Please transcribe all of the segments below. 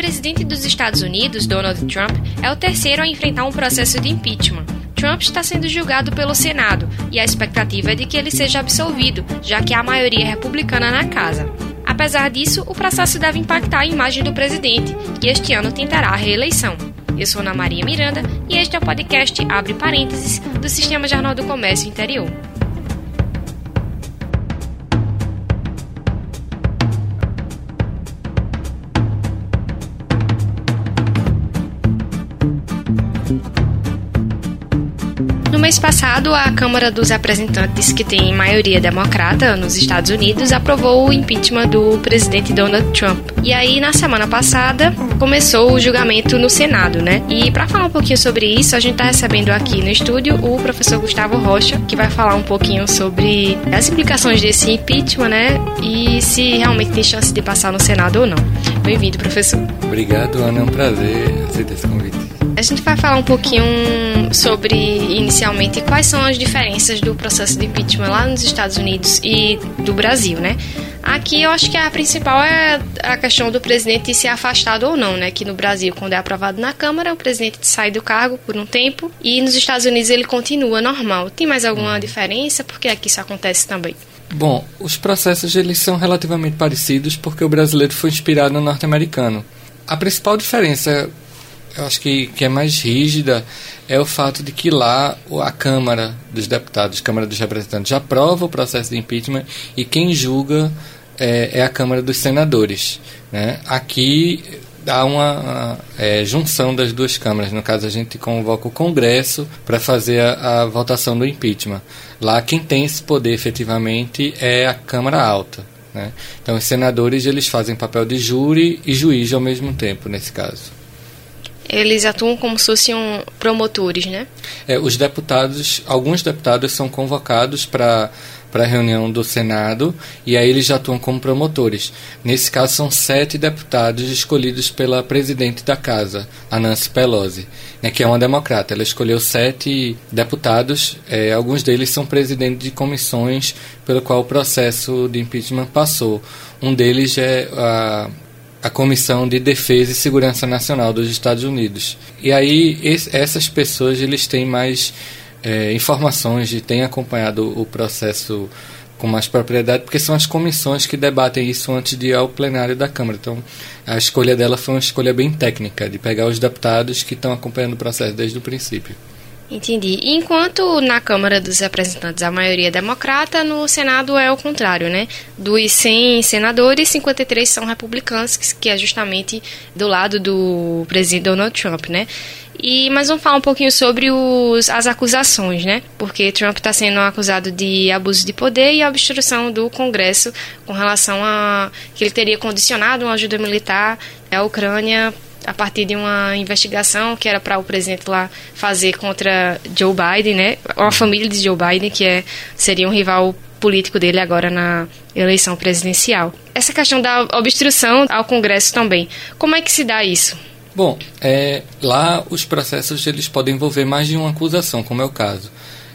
presidente dos Estados Unidos, Donald Trump, é o terceiro a enfrentar um processo de impeachment. Trump está sendo julgado pelo Senado e a expectativa é de que ele seja absolvido, já que há maioria republicana na casa. Apesar disso, o processo deve impactar a imagem do presidente, que este ano tentará a reeleição. Eu sou Ana Maria Miranda e este é o podcast Abre Parênteses do Sistema Jornal do Comércio Interior. Mês passado, a Câmara dos Representantes, que tem maioria democrata nos Estados Unidos, aprovou o impeachment do presidente Donald Trump. E aí, na semana passada, começou o julgamento no Senado, né? E para falar um pouquinho sobre isso, a gente está recebendo aqui no estúdio o professor Gustavo Rocha, que vai falar um pouquinho sobre as implicações desse impeachment, né? E se realmente tem chance de passar no Senado ou não. Bem-vindo, professor. Obrigado, Ana. É um prazer aceitar esse convite. A gente vai falar um pouquinho sobre, inicialmente, quais são as diferenças do processo de impeachment lá nos Estados Unidos e do Brasil, né? Aqui eu acho que a principal é a questão do presidente ser afastado ou não, né? Que no Brasil, quando é aprovado na Câmara, o presidente sai do cargo por um tempo e nos Estados Unidos ele continua normal. Tem mais alguma diferença? Porque aqui isso acontece também. Bom, os processos eles são relativamente parecidos porque o brasileiro foi inspirado no norte-americano. A principal diferença eu acho que, que é mais rígida é o fato de que lá a Câmara dos Deputados, Câmara dos Representantes, aprova o processo de impeachment e quem julga é, é a Câmara dos Senadores. Né? Aqui há uma é, junção das duas câmaras. No caso, a gente convoca o Congresso para fazer a, a, votação do impeachment. Lá, quem tem esse poder efetivamente é a Câmara Alta. Né? Então, os senadores eles fazem papel de júri e juiz ao mesmo tempo, nesse caso eles atuam como se fossem promotores, né? É, os deputados, alguns deputados são convocados para para a reunião do Senado e aí eles já atuam como promotores. Nesse caso são sete deputados escolhidos pela presidente da casa, a Nancy Pelosi, né, que é uma democrata. Ela escolheu sete deputados, é, alguns deles são presidentes de comissões pelo qual o processo de impeachment passou. Um deles é a a Comissão de Defesa e Segurança Nacional dos Estados Unidos. E aí esse, essas pessoas eles têm mais é, informações e têm acompanhado o processo com mais propriedade, porque são as comissões que debatem isso antes de ir ao plenário da Câmara. Então, a escolha dela foi uma escolha bem técnica, de pegar os deputados que estão acompanhando o processo desde o princípio. Entendi. Enquanto na Câmara dos Representantes a maioria é democrata, no Senado é o contrário, né? Dos 100 senadores, 53 são republicanos, que é justamente do lado do presidente Donald Trump, né? E, mas vamos falar um pouquinho sobre os, as acusações, né? Porque Trump está sendo acusado de abuso de poder e obstrução do Congresso com relação a que ele teria condicionado uma ajuda militar à Ucrânia a partir de uma investigação que era para o presidente lá fazer contra Joe Biden, né? Uma família de Joe Biden que é seria um rival político dele agora na eleição presidencial. Essa questão da obstrução ao Congresso também. Como é que se dá isso? Bom, é, lá os processos eles podem envolver mais de uma acusação, como é o caso.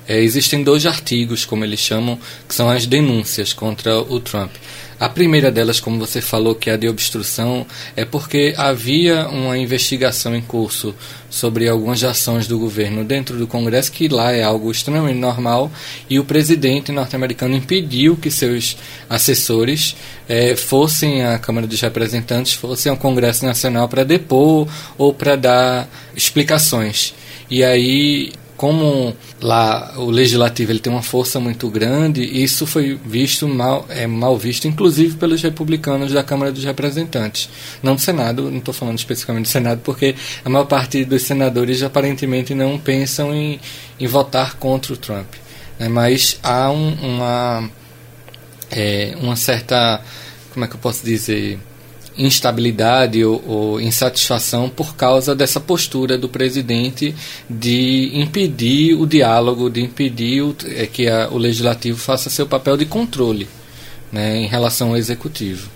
É, existem dois artigos, como eles chamam, que são as denúncias contra o Trump. A primeira delas, como você falou, que é a de obstrução, é porque havia uma investigação em curso sobre algumas ações do governo dentro do Congresso, que lá é algo extremamente normal, e o presidente norte-americano impediu que seus assessores é, fossem à Câmara dos Representantes, fossem ao Congresso Nacional para depor ou para dar explicações. E aí como lá o legislativo ele tem uma força muito grande, isso foi visto mal, é mal visto, inclusive pelos republicanos da Câmara dos Representantes, não do Senado. Não estou falando especificamente do Senado, porque a maior parte dos senadores aparentemente não pensam em, em votar contra o Trump, né? mas há um, uma é, uma certa como é que eu posso dizer instabilidade ou, ou, insatisfação por causa dessa postura do presidente de impedir o diálogo, de impedir o, é, que a, o legislativo faça seu papel de controle né, em relação ao executivo.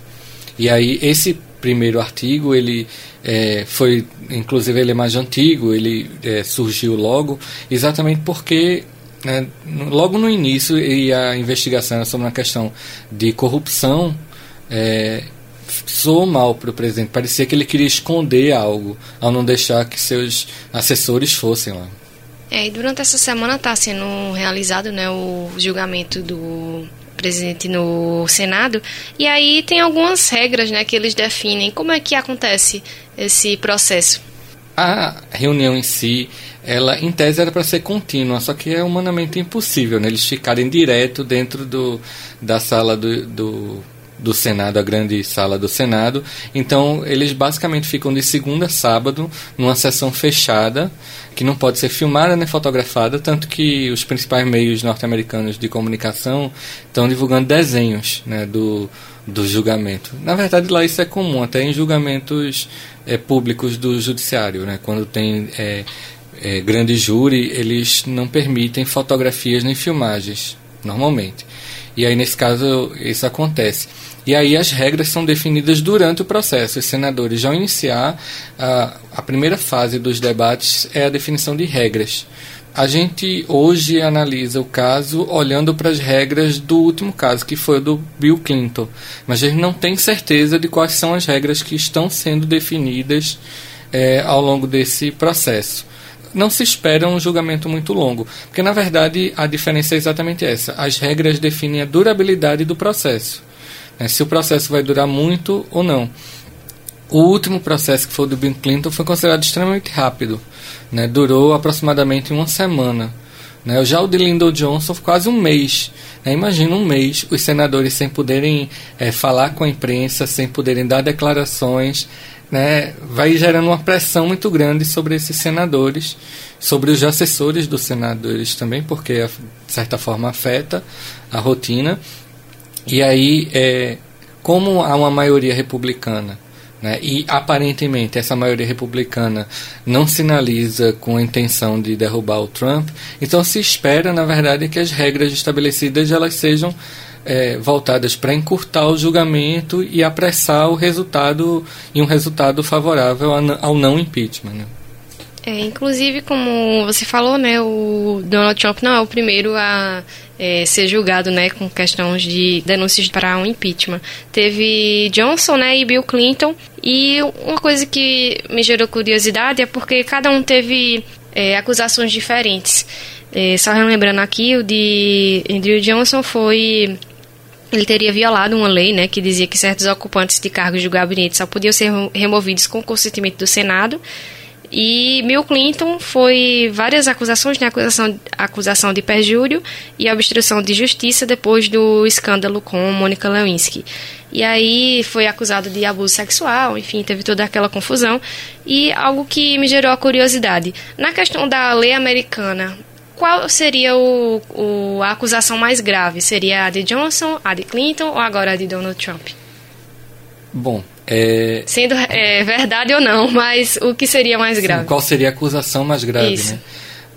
E aí esse primeiro artigo ele é, foi, inclusive ele é mais antigo, ele é, surgiu logo exatamente porque né, logo no início e a investigação sobre uma questão de corrupção é, soou mal para o presidente. Parecia que ele queria esconder algo ao não deixar que seus assessores fossem lá. É, e durante essa semana está sendo realizado né, o julgamento do presidente no Senado. E aí tem algumas regras né, que eles definem. Como é que acontece esse processo? A reunião em si, ela em tese era para ser contínua, só que é humanamente impossível né, eles ficarem direto dentro do, da sala do, do do Senado, a grande sala do Senado. Então, eles basicamente ficam de segunda a sábado numa sessão fechada, que não pode ser filmada nem fotografada, tanto que os principais meios norte-americanos de comunicação estão divulgando desenhos né, do, do julgamento. Na verdade, lá isso é comum, até em julgamentos é, públicos do judiciário, né, quando tem é, é, grande júri, eles não permitem fotografias nem filmagens, normalmente. E aí, nesse caso, isso acontece. E aí as regras são definidas durante o processo. Os senadores, ao iniciar a, a primeira fase dos debates, é a definição de regras. A gente hoje analisa o caso olhando para as regras do último caso, que foi o do Bill Clinton. Mas a gente não tem certeza de quais são as regras que estão sendo definidas é, ao longo desse processo. Não se espera um julgamento muito longo, porque na verdade a diferença é exatamente essa. As regras definem a durabilidade do processo né, se o processo vai durar muito ou não. O último processo, que foi o do Bill Clinton, foi considerado extremamente rápido. Né, durou aproximadamente uma semana. Né, já o de Lyndon Johnson quase um mês. Né, imagina um mês, os senadores sem poderem é, falar com a imprensa, sem poderem dar declarações. Né, vai gerando uma pressão muito grande sobre esses senadores, sobre os assessores dos senadores também, porque de certa forma afeta a rotina. E aí, é, como há uma maioria republicana, né, e aparentemente essa maioria republicana não sinaliza com a intenção de derrubar o Trump, então se espera, na verdade, que as regras estabelecidas elas sejam é, voltadas para encurtar o julgamento e apressar o resultado e um resultado favorável ao não impeachment. Né? É, inclusive, como você falou, né, o Donald Trump não é o primeiro a é, ser julgado, né, com questões de denúncias para um impeachment. Teve Johnson, né, e Bill Clinton. E uma coisa que me gerou curiosidade é porque cada um teve é, acusações diferentes. É, só lembrando aqui, o de Andrew Johnson foi ele teria violado uma lei né, que dizia que certos ocupantes de cargos de gabinete só podiam ser removidos com consentimento do Senado. E Bill Clinton foi várias acusações, né? Acusação, acusação de perjúrio e obstrução de justiça depois do escândalo com Mônica Lewinsky. E aí foi acusado de abuso sexual, enfim, teve toda aquela confusão. E algo que me gerou a curiosidade. Na questão da lei americana, qual seria o, o, a acusação mais grave? Seria a de Johnson, a de Clinton ou agora a de Donald Trump? Bom, é... Sendo é, verdade ou não, mas o que seria mais grave? Sim, qual seria a acusação mais grave, Isso. né?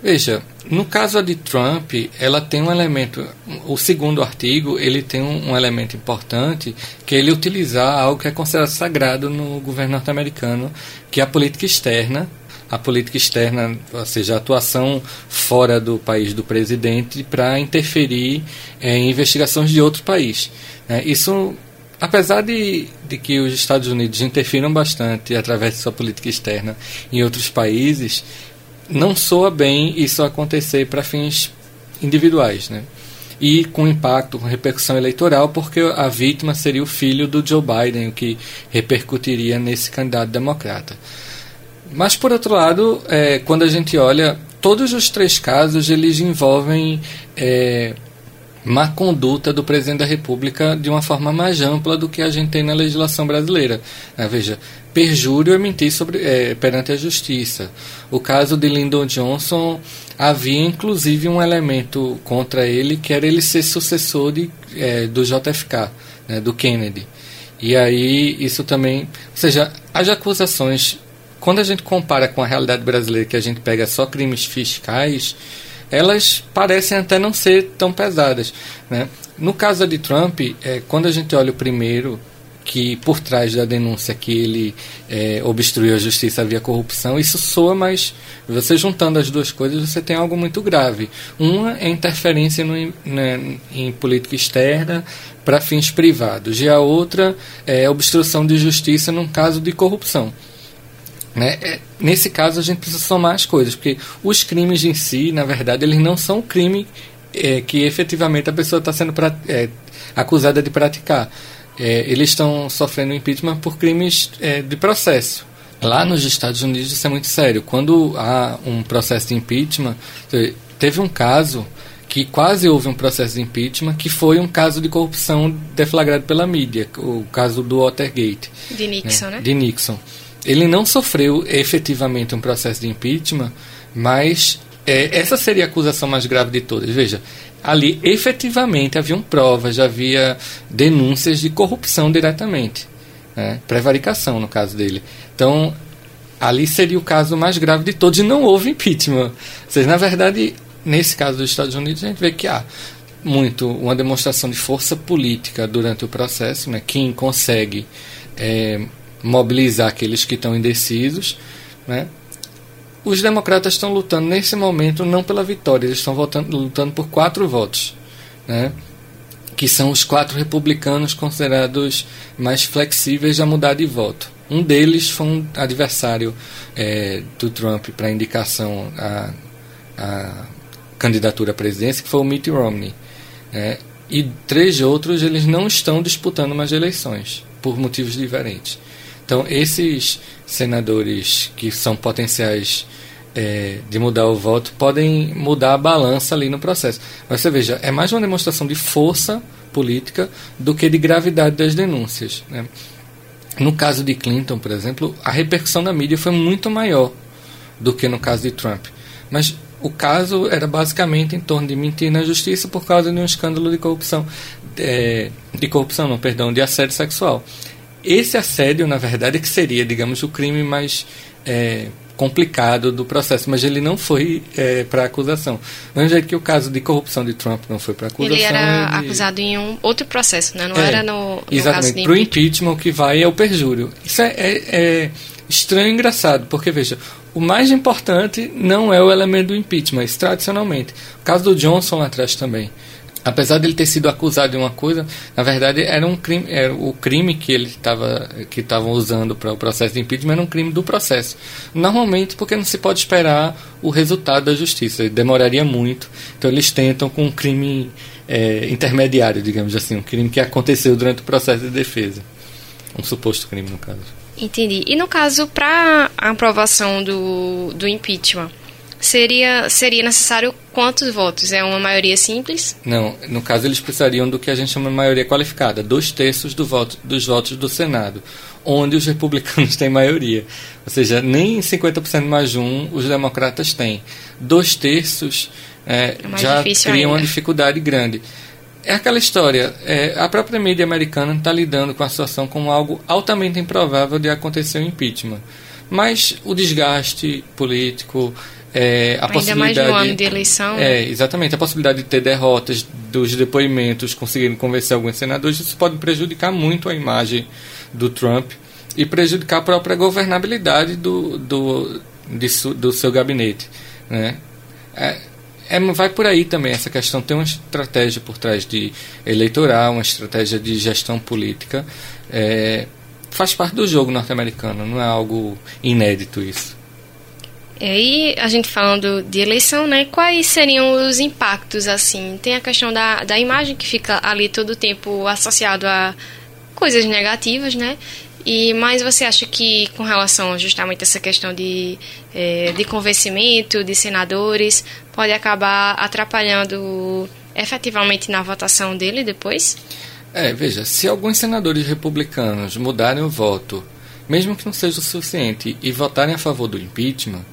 Veja, no caso de Trump, ela tem um elemento, o segundo artigo, ele tem um, um elemento importante, que é ele utilizar algo que é considerado sagrado no governo norte-americano, que é a política externa, a política externa, ou seja, a atuação fora do país do presidente para interferir é, em investigações de outro país. É, isso apesar de, de que os Estados Unidos interfiram bastante através de sua política externa em outros países, não soa bem isso acontecer para fins individuais, né? E com impacto, com repercussão eleitoral, porque a vítima seria o filho do Joe Biden, o que repercutiria nesse candidato democrata. Mas, por outro lado, é, quando a gente olha, todos os três casos eles envolvem é, má conduta do presidente da República de uma forma mais ampla do que a gente tem na legislação brasileira. Né? Veja, perjúrio é mentir sobre, é, perante a justiça. O caso de Lyndon Johnson havia inclusive um elemento contra ele que era ele ser sucessor de, é, do JFK, né, do Kennedy. E aí isso também, ou seja, as acusações, quando a gente compara com a realidade brasileira que a gente pega só crimes fiscais, elas parecem até não ser tão pesadas. Né? No caso de Trump, é, quando a gente olha o primeiro, que por trás da denúncia que ele é, obstruiu a justiça via corrupção, isso soa, mas você juntando as duas coisas, você tem algo muito grave. Uma é interferência no, né, em política externa para fins privados, e a outra é obstrução de justiça num caso de corrupção. Né? É, nesse caso, a gente precisa somar as coisas, porque os crimes em si, na verdade, eles não são crime é, que efetivamente a pessoa está sendo é, acusada de praticar é, eles estão sofrendo impeachment por crimes é, de processo. Lá nos Estados Unidos isso é muito sério. Quando há um processo de impeachment, teve um caso que quase houve um processo de impeachment, que foi um caso de corrupção deflagrado pela mídia, o caso do Watergate. De Nixon, né? né? De Nixon. Ele não sofreu efetivamente um processo de impeachment, mas é, essa seria a acusação mais grave de todas. Veja, ali efetivamente haviam provas, havia denúncias de corrupção diretamente, né? prevaricação no caso dele. Então, ali seria o caso mais grave de todos e não houve impeachment. Ou seja, na verdade, nesse caso dos Estados Unidos, a gente vê que há muito uma demonstração de força política durante o processo, né? quem consegue é, mobilizar aqueles que estão indecisos, né? Os democratas estão lutando nesse momento não pela vitória, eles estão votando, lutando por quatro votos, né? que são os quatro republicanos considerados mais flexíveis a mudar de voto. Um deles foi um adversário é, do Trump para indicação à, à candidatura à presidência, que foi o Mitt Romney. Né? E três outros eles não estão disputando mais eleições, por motivos diferentes. Então, esses senadores que são potenciais é, de mudar o voto podem mudar a balança ali no processo. Mas você veja, é mais uma demonstração de força política do que de gravidade das denúncias. Né? No caso de Clinton, por exemplo, a repercussão da mídia foi muito maior do que no caso de Trump. Mas o caso era basicamente em torno de mentir na justiça por causa de um escândalo de corrupção, é, de corrupção, não, perdão, de assédio sexual. Esse assédio, na verdade, é que seria, digamos, o crime mais é, complicado do processo, mas ele não foi é, para acusação. Mesmo jeito que o caso de corrupção de Trump não foi para acusação. Ele era acusado em um outro processo, né? não é, era no, no Exatamente. Para o impeachment, que vai é o perjúrio. Isso é, é, é estranho e engraçado, porque veja, o mais importante não é o elemento do impeachment, tradicionalmente. O caso do Johnson lá atrás também apesar de ele ter sido acusado de uma coisa, na verdade era um crime, era o crime que ele estava que estavam usando para o processo de impeachment era um crime do processo. Normalmente porque não se pode esperar o resultado da justiça, demoraria muito. Então eles tentam com um crime é, intermediário, digamos assim, um crime que aconteceu durante o processo de defesa, um suposto crime no caso. Entendi. E no caso para a aprovação do, do impeachment seria, seria necessário quantos votos? É uma maioria simples? Não, no caso eles precisariam do que a gente chama de maioria qualificada, dois terços do voto, dos votos do Senado, onde os republicanos têm maioria. Ou seja, nem 50% mais um os democratas têm. Dois terços é, é já cria uma dificuldade grande. É aquela história, é, a própria mídia americana está lidando com a situação como algo altamente improvável de acontecer o um impeachment. Mas o desgaste político, é, a Ainda possibilidade, mais no ano de eleição. É, exatamente. A possibilidade de ter derrotas dos depoimentos, conseguirem convencer alguns senadores, isso pode prejudicar muito a imagem do Trump e prejudicar a própria governabilidade do, do, de su, do seu gabinete. Né? É, é, vai por aí também essa questão. Tem uma estratégia por trás de eleitoral, uma estratégia de gestão política. É, faz parte do jogo norte-americano, não é algo inédito isso. E aí, a gente falando de eleição, né? Quais seriam os impactos, assim? Tem a questão da, da imagem que fica ali todo o tempo associado a coisas negativas, né? E mas você acha que com relação justamente a essa questão de, é, de convencimento de senadores pode acabar atrapalhando efetivamente na votação dele depois? É, veja, se alguns senadores republicanos mudarem o voto, mesmo que não seja o suficiente, e votarem a favor do impeachment,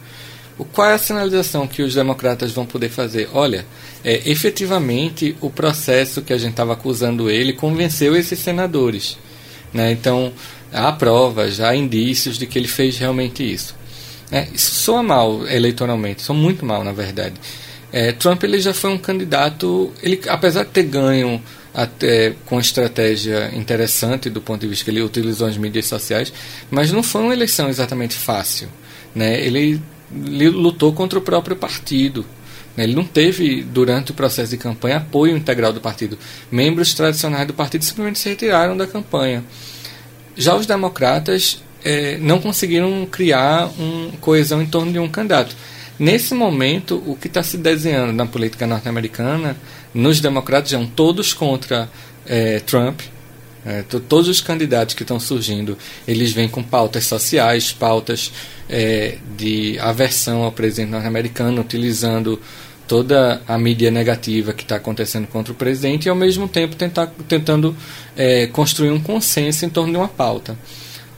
qual é a sinalização que os democratas vão poder fazer? Olha, é, efetivamente o processo que a gente estava acusando ele convenceu esses senadores. Né? Então, há provas, há indícios de que ele fez realmente isso. É, isso soa mal eleitoralmente, soa muito mal, na verdade. É, Trump ele já foi um candidato, ele apesar de ter ganho até com estratégia interessante do ponto de vista que ele utilizou as mídias sociais, mas não foi uma eleição exatamente fácil, né? Ele lutou contra o próprio partido. Né? Ele não teve, durante o processo de campanha, apoio integral do partido. Membros tradicionais do partido simplesmente se retiraram da campanha. Já os democratas é, não conseguiram criar uma coesão em torno de um candidato. Nesse momento, o que está se desenhando na política norte-americana, nos democratas, são todos contra é, Trump. É, todos os candidatos que estão surgindo, eles vêm com pautas sociais, pautas é, de aversão ao presidente norte-americano, utilizando toda a mídia negativa que está acontecendo contra o presidente e, ao mesmo tempo, tentar, tentando é, construir um consenso em torno de uma pauta.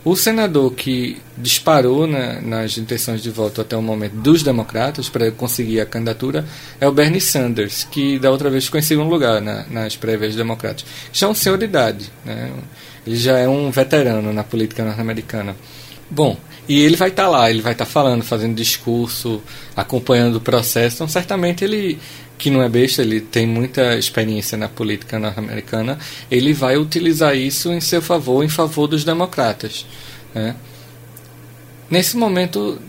O senador que disparou na, nas intenções de voto até o momento dos democratas para conseguir a candidatura é o Bernie Sanders, que da outra vez ficou em segundo lugar na, nas prévias democráticas. Já é um senhor de idade, né? ele já é um veterano na política norte-americana. Bom, e ele vai estar tá lá, ele vai estar tá falando, fazendo discurso, acompanhando o processo, então certamente ele que não é besta, ele tem muita experiência na política norte-americana, ele vai utilizar isso em seu favor, em favor dos democratas. Né? Nesse momento,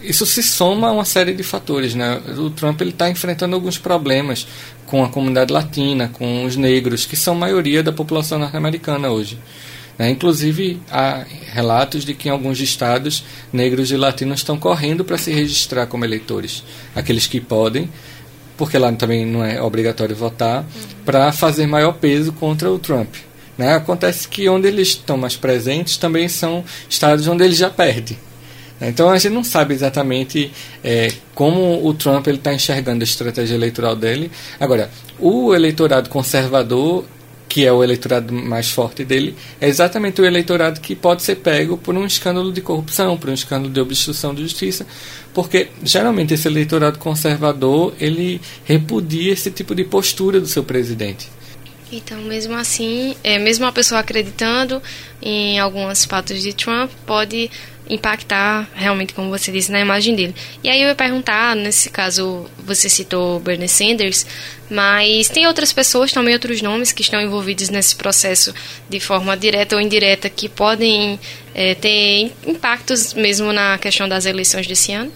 isso se soma a uma série de fatores. Né? O Trump está enfrentando alguns problemas com a comunidade latina, com os negros, que são maioria da população norte-americana hoje. Né? Inclusive, há relatos de que em alguns estados, negros e latinos estão correndo para se registrar como eleitores. Aqueles que podem, porque lá também não é obrigatório votar, uhum. para fazer maior peso contra o Trump. Né? Acontece que onde eles estão mais presentes também são estados onde ele já perde. Então a gente não sabe exatamente é, como o Trump está enxergando a estratégia eleitoral dele. Agora, o eleitorado conservador que é o eleitorado mais forte dele, é exatamente o eleitorado que pode ser pego por um escândalo de corrupção, por um escândalo de obstrução de justiça, porque geralmente esse eleitorado conservador ele repudia esse tipo de postura do seu presidente. Então, mesmo assim, é, mesmo a pessoa acreditando em alguns fatos de Trump, pode impactar realmente, como você disse, na imagem dele. E aí eu ia perguntar, nesse caso você citou Bernie Sanders, mas tem outras pessoas, também outros nomes que estão envolvidos nesse processo de forma direta ou indireta que podem é, ter impactos mesmo na questão das eleições desse ano?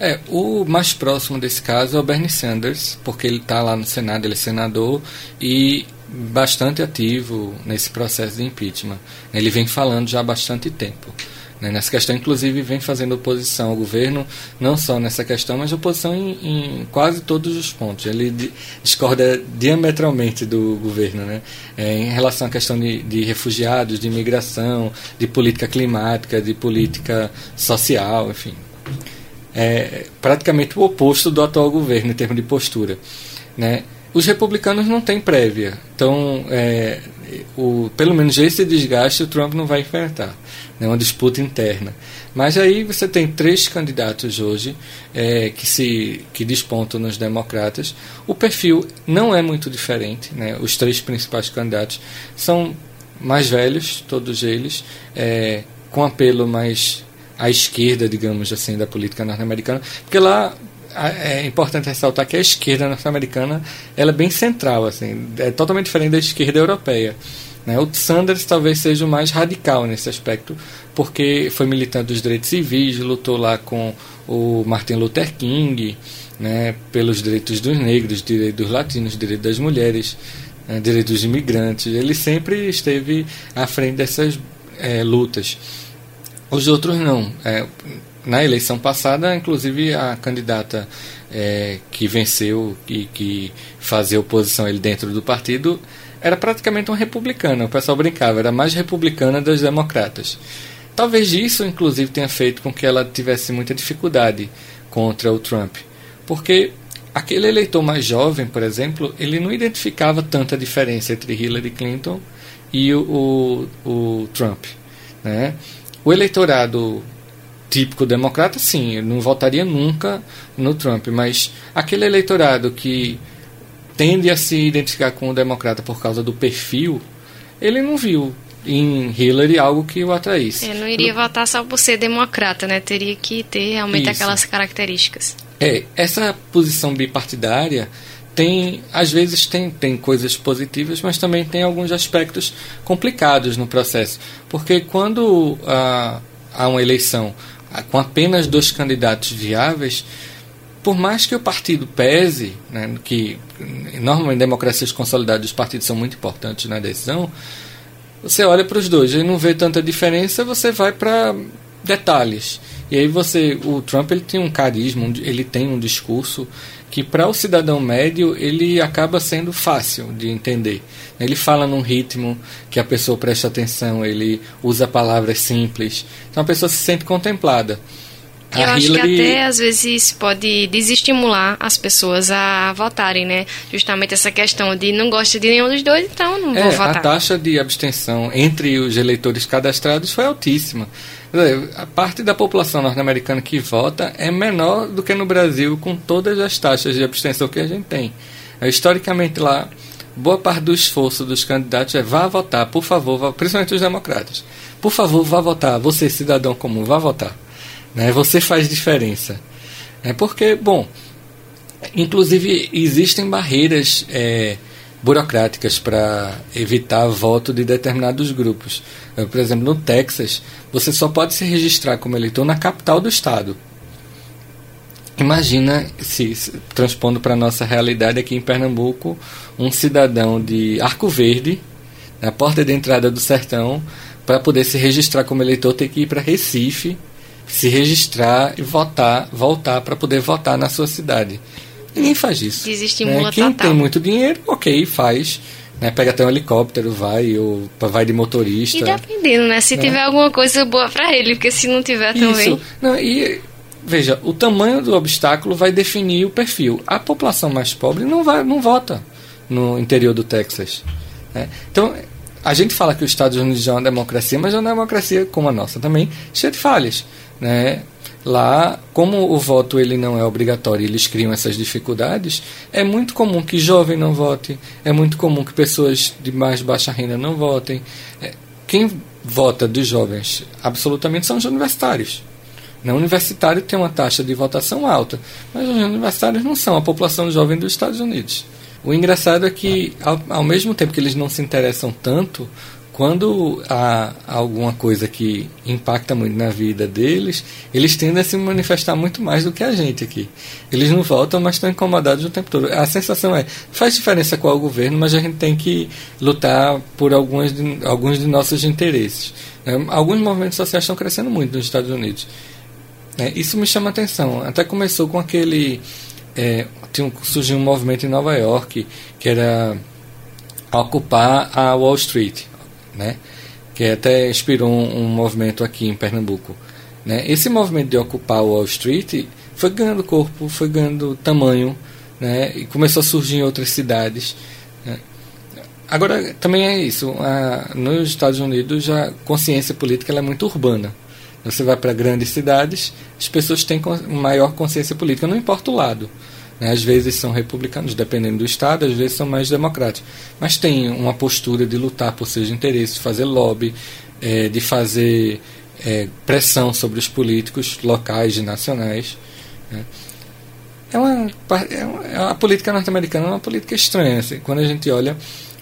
É, o mais próximo desse caso é o Bernie Sanders, porque ele está lá no Senado, ele é senador e bastante ativo nesse processo de impeachment. Ele vem falando já há bastante tempo. Né? Nessa questão, inclusive, vem fazendo oposição ao governo, não só nessa questão, mas oposição em, em quase todos os pontos. Ele discorda diametralmente do governo né? É, em relação à questão de, de refugiados, de imigração, de política climática, de política social, enfim. É praticamente o oposto do atual governo em termos de postura. Né? Os republicanos não têm prévia, então, é, o, pelo menos esse desgaste o Trump não vai enfrentar né, uma disputa interna. Mas aí você tem três candidatos hoje é, que se que despontam nos democratas. O perfil não é muito diferente. Né, os três principais candidatos são mais velhos, todos eles, é, com apelo mais à esquerda, digamos assim, da política norte-americana, porque lá é importante ressaltar que a esquerda norte-americana ela é bem central, assim, é totalmente diferente da esquerda europeia. Né? O Sanders talvez seja o mais radical nesse aspecto, porque foi militante dos direitos civis, lutou lá com o Martin Luther King, né, pelos direitos dos negros, direitos dos latinos, direitos das mulheres, né, direitos dos imigrantes. Ele sempre esteve à frente dessas é, lutas. Os outros não. É, na eleição passada, inclusive a candidata é, que venceu e que fazia oposição ele dentro do partido era praticamente uma republicana. O pessoal brincava, era mais republicana das democratas. Talvez isso, inclusive, tenha feito com que ela tivesse muita dificuldade contra o Trump. Porque aquele eleitor mais jovem, por exemplo, ele não identificava tanta diferença entre Hillary Clinton e o, o, o Trump. Né? O eleitorado típico democrata, sim, não votaria nunca no Trump, mas aquele eleitorado que tende a se identificar com o democrata por causa do perfil, ele não viu em Hillary algo que o atraísse. Ele não iria votar só por ser democrata, né? Teria que ter realmente Isso. aquelas características. É, essa posição bipartidária tem, às vezes tem, tem coisas positivas, mas também tem alguns aspectos complicados no processo. Porque quando ah, há uma eleição com apenas dois candidatos viáveis, por mais que o partido pese, né, que normalmente em democracias consolidadas os partidos são muito importantes na decisão, você olha para os dois e não vê tanta diferença, você vai para detalhes. E aí você, o Trump ele tem um carisma, ele tem um discurso que para o cidadão médio ele acaba sendo fácil de entender. Ele fala num ritmo que a pessoa presta atenção, ele usa palavras simples, então a pessoa se sente contemplada. Eu acho Hillary... que até às vezes pode desestimular as pessoas a votarem, né? Justamente essa questão de não gosta de nenhum dos dois, então não é, vou votar. A taxa de abstenção entre os eleitores cadastrados foi altíssima. A parte da população norte-americana que vota é menor do que no Brasil, com todas as taxas de abstenção que a gente tem. É, historicamente lá, boa parte do esforço dos candidatos é vá votar, por favor, vá, principalmente os democratas. Por favor, vá votar. Você, cidadão comum, vá votar. Né? Você faz diferença. É porque, bom, inclusive existem barreiras é, burocráticas para evitar voto de determinados grupos. Por exemplo, no Texas, você só pode se registrar como eleitor na capital do estado. Imagina se, se transpondo para a nossa realidade aqui em Pernambuco, um cidadão de Arco Verde, na porta de entrada do sertão, para poder se registrar como eleitor, ter que ir para Recife se registrar e votar, voltar para poder votar na sua cidade. Ninguém faz isso. Desestimula né? Quem total. tem muito dinheiro, ok, faz. Né? Pega até um helicóptero, vai, ou vai de motorista. E dependendo, né? Se né? tiver alguma coisa boa para ele, porque se não tiver também. Isso. Não, e veja, o tamanho do obstáculo vai definir o perfil. A população mais pobre não vai, não vota no interior do Texas. Né? Então, a gente fala que os Estados Unidos é uma democracia, mas é uma democracia como a nossa também, cheia de falhas né? Lá, como o voto ele não é obrigatório, eles criam essas dificuldades. É muito comum que jovem não vote, é muito comum que pessoas de mais baixa renda não votem. É, quem vota dos jovens absolutamente são os universitários. O universitário tem uma taxa de votação alta, mas os universitários não são a população jovem dos Estados Unidos. O engraçado é que, ao, ao mesmo tempo que eles não se interessam tanto quando há alguma coisa que impacta muito na vida deles, eles tendem a se manifestar muito mais do que a gente aqui. Eles não voltam, mas estão incomodados o tempo todo. A sensação é, faz diferença qual o governo, mas a gente tem que lutar por alguns de, alguns de nossos interesses. É, alguns movimentos sociais estão crescendo muito nos Estados Unidos. É, isso me chama atenção. Até começou com aquele... É, tinha, surgiu um movimento em Nova York que era ocupar a Wall Street né? que até inspirou um, um movimento aqui em Pernambuco. Né? Esse movimento de ocupar Wall Street foi ganhando corpo, foi ganhando tamanho, né? e começou a surgir em outras cidades. Né? Agora, também é isso, a, nos Estados Unidos a consciência política é muito urbana. Você vai para grandes cidades, as pessoas têm maior consciência política, não importa o lado. Né? Às vezes são republicanos, dependendo do Estado, às vezes são mais democráticos. Mas tem uma postura de lutar por seus interesses, de fazer lobby, é, de fazer é, pressão sobre os políticos locais e nacionais. Né? É uma, é uma, a política norte-americana é uma política estranha. Assim, quando a gente olha,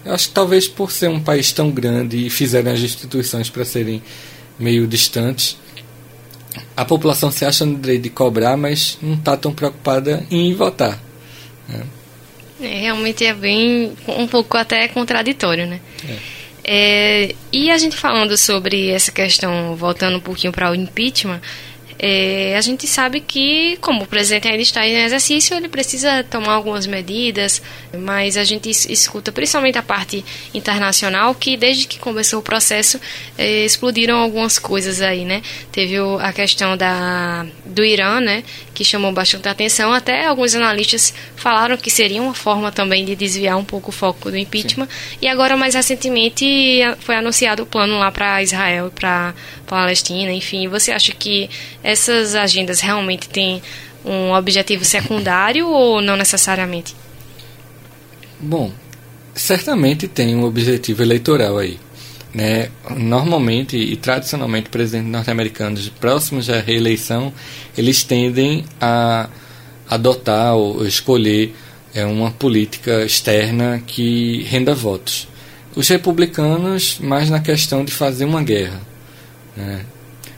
eu acho que talvez por ser um país tão grande e fizerem as instituições para serem meio distantes, a população se acha no direito de cobrar, mas não está tão preocupada em votar. Né? É, realmente é bem, um pouco até contraditório, né? É. É, e a gente falando sobre essa questão, voltando um pouquinho para o impeachment, é, a gente sabe que, como o presidente ainda está em exercício, ele precisa tomar algumas medidas, mas a gente escuta principalmente a parte internacional que, desde que começou o processo, é, explodiram algumas coisas aí, né? Teve o, a questão da, do Irã, né? Que chamou bastante atenção. Até alguns analistas falaram que seria uma forma também de desviar um pouco o foco do impeachment. Sim. E agora, mais recentemente, foi anunciado o plano lá para Israel e para Palestina, enfim. Você acha que essas agendas realmente têm um objetivo secundário ou não necessariamente? Bom, certamente tem um objetivo eleitoral aí. Né? Normalmente e tradicionalmente, presidentes norte-americanos próximos à reeleição, eles tendem a adotar ou escolher é, uma política externa que renda votos. Os republicanos, mais na questão de fazer uma guerra. Né?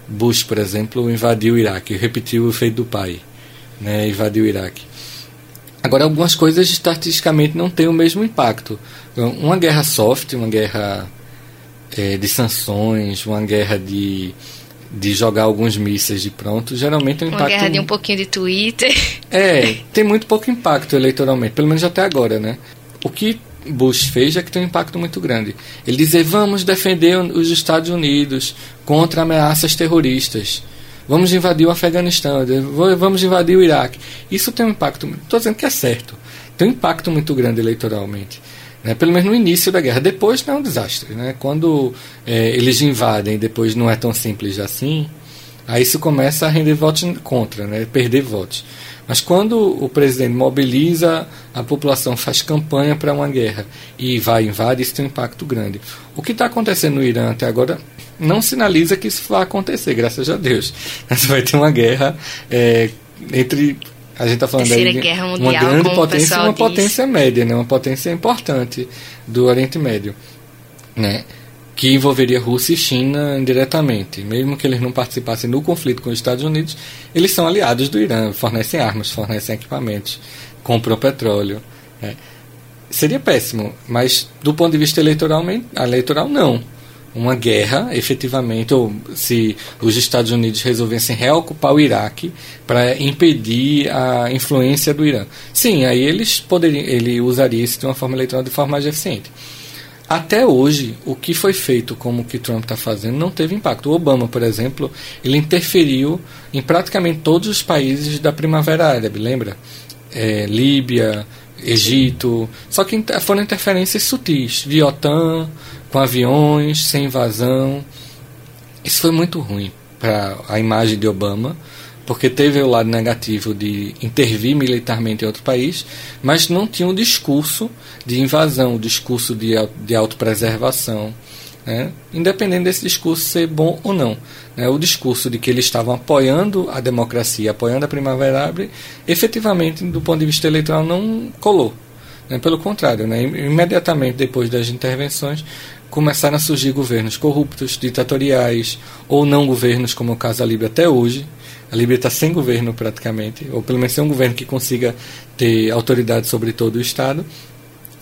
Bush, por exemplo, invadiu o Iraque, repetiu o feito do pai, né? invadiu o Iraque. Agora, algumas coisas estatisticamente não têm o mesmo impacto. Uma guerra soft, uma guerra é, de sanções, uma guerra de, de jogar alguns mísseis de pronto, geralmente o impacto. Uma guerra de um pouquinho de Twitter. É, tem muito pouco impacto eleitoralmente, pelo menos até agora, né? O que Bush fez é que tem um impacto muito grande. Ele dizer vamos defender os Estados Unidos contra ameaças terroristas. Vamos invadir o Afeganistão, vamos invadir o Iraque. Isso tem um impacto. Estou dizendo que é certo. Tem um impacto muito grande eleitoralmente. Né? Pelo menos no início da guerra. Depois não é um desastre. Né? Quando é, eles invadem depois não é tão simples assim, aí isso começa a render votos contra, né? perder votos. Mas quando o presidente mobiliza a população, faz campanha para uma guerra e vai invade, isso tem um impacto grande. O que está acontecendo no Irã até agora não sinaliza que isso vai acontecer, graças a Deus. Mas vai ter uma guerra é, entre a gente está falando aí de uma grande potência e uma diz. potência média, né? uma potência importante do Oriente Médio. Né? Que envolveria Rússia e China diretamente. Mesmo que eles não participassem do conflito com os Estados Unidos, eles são aliados do Irã, fornecem armas, fornecem equipamentos, compram petróleo. É. Seria péssimo, mas do ponto de vista eleitoral, eleitoral não. Uma guerra, efetivamente, ou se os Estados Unidos resolvessem reocupar o Iraque para impedir a influência do Irã. Sim, aí eles poderiam, ele usaria isso de uma forma eleitoral de forma mais eficiente. Até hoje, o que foi feito como o que Trump está fazendo não teve impacto. O Obama, por exemplo, ele interferiu em praticamente todos os países da Primavera Árabe, lembra? É, Líbia, Egito. Só que foram interferências sutis, via OTAN, com aviões, sem invasão. Isso foi muito ruim para a imagem de Obama porque teve o lado negativo de intervir militarmente em outro país, mas não tinha um discurso de invasão, o discurso de, de autopreservação. Né? Independente desse discurso ser bom ou não. Né? O discurso de que eles estavam apoiando a democracia, apoiando a Primavera Árabe, efetivamente, do ponto de vista eleitoral, não colou. Né? Pelo contrário, né? imediatamente depois das intervenções, começaram a surgir governos corruptos, ditatoriais, ou não governos, como é o caso da Líbia até hoje, a Líbia está sem governo praticamente, ou pelo menos sem um governo que consiga ter autoridade sobre todo o Estado.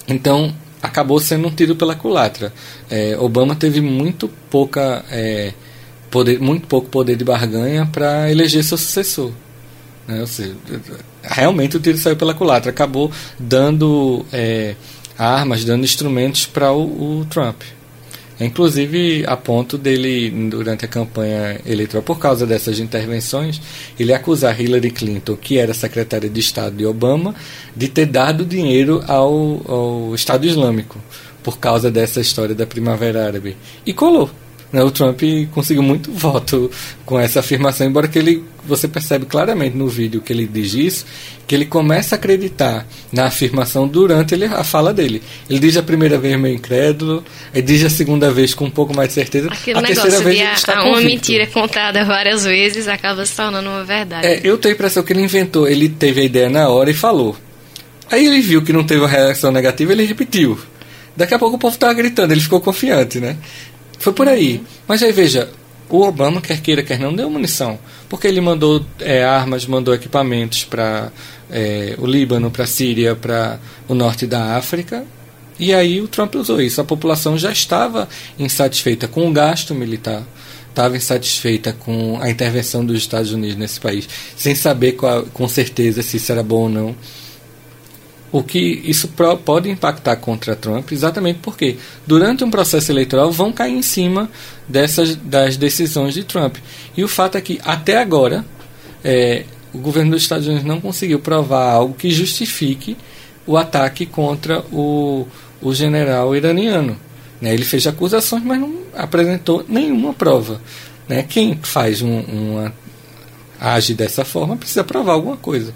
Então, acabou sendo um tiro pela culatra. É, Obama teve muito pouca é, poder, muito pouco poder de barganha para eleger seu sucessor. Né? Seja, realmente o tiro saiu pela culatra. Acabou dando é, armas, dando instrumentos para o, o Trump. Inclusive, a ponto dele, durante a campanha eleitoral, por causa dessas intervenções, ele acusar Hillary Clinton, que era secretária de Estado de Obama, de ter dado dinheiro ao, ao Estado Islâmico, por causa dessa história da Primavera Árabe. E colou. Né? O Trump conseguiu muito voto com essa afirmação, embora que ele, você percebe claramente no vídeo que ele diz isso, que ele começa a acreditar na afirmação durante ele, a fala dele. Ele diz a primeira vez meio incrédulo, ele diz a segunda vez com um pouco mais de certeza, Aquele a terceira vez ele está Uma mentira contada várias vezes acaba se tornando uma verdade. É, eu tenho a impressão que ele inventou, ele teve a ideia na hora e falou. Aí ele viu que não teve uma reação negativa, ele repetiu. Daqui a pouco o povo estava gritando, ele ficou confiante, né? Foi por aí. Mas aí veja, o Obama, quer queira, quer não, deu munição. Porque ele mandou é, armas, mandou equipamentos para é, o Líbano, para a Síria, para o norte da África. E aí o Trump usou isso. A população já estava insatisfeita com o gasto militar, estava insatisfeita com a intervenção dos Estados Unidos nesse país, sem saber qual, com certeza se isso era bom ou não o que isso pode impactar contra Trump, exatamente porque durante um processo eleitoral vão cair em cima dessas das decisões de Trump. E o fato é que até agora é, o governo dos Estados Unidos não conseguiu provar algo que justifique o ataque contra o, o general iraniano. Né? Ele fez acusações, mas não apresentou nenhuma prova. Né? Quem faz um, uma age dessa forma precisa provar alguma coisa.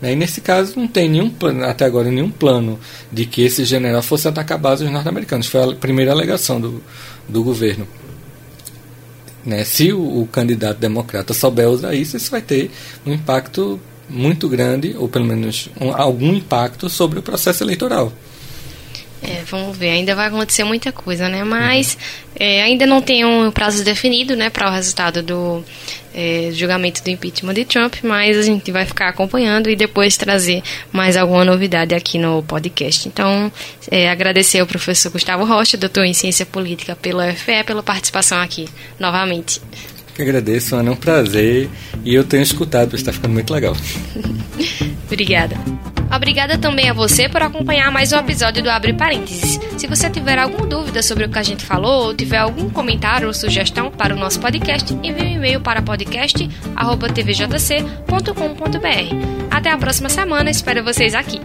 Né? E nesse caso não tem nenhum plano, até agora nenhum plano de que esse general fosse atacar bases norte-americanas. Foi a primeira alegação do, do governo. Né? Se o, o, candidato democrata souber usar isso, isso vai ter um impacto muito grande, ou pelo menos um, algum impacto sobre o processo eleitoral. É, vamos ver, ainda vai acontecer muita coisa, né? Mas é, ainda não tem um prazo definido, né, para o resultado do é, julgamento do impeachment de Trump, mas a gente vai ficar acompanhando e depois trazer mais alguma novidade aqui no podcast. Então, é, agradecer ao professor Gustavo Rocha, doutor em Ciência Política pela UFE, pela participação aqui novamente. Agradeço, Ana, é um prazer e eu tenho escutado, está ficando muito legal. Obrigada. Obrigada também a você por acompanhar mais um episódio do Abre Parênteses. Se você tiver alguma dúvida sobre o que a gente falou ou tiver algum comentário ou sugestão para o nosso podcast, envie um e-mail para podcast.tvjc.com.br. Até a próxima semana, espero vocês aqui.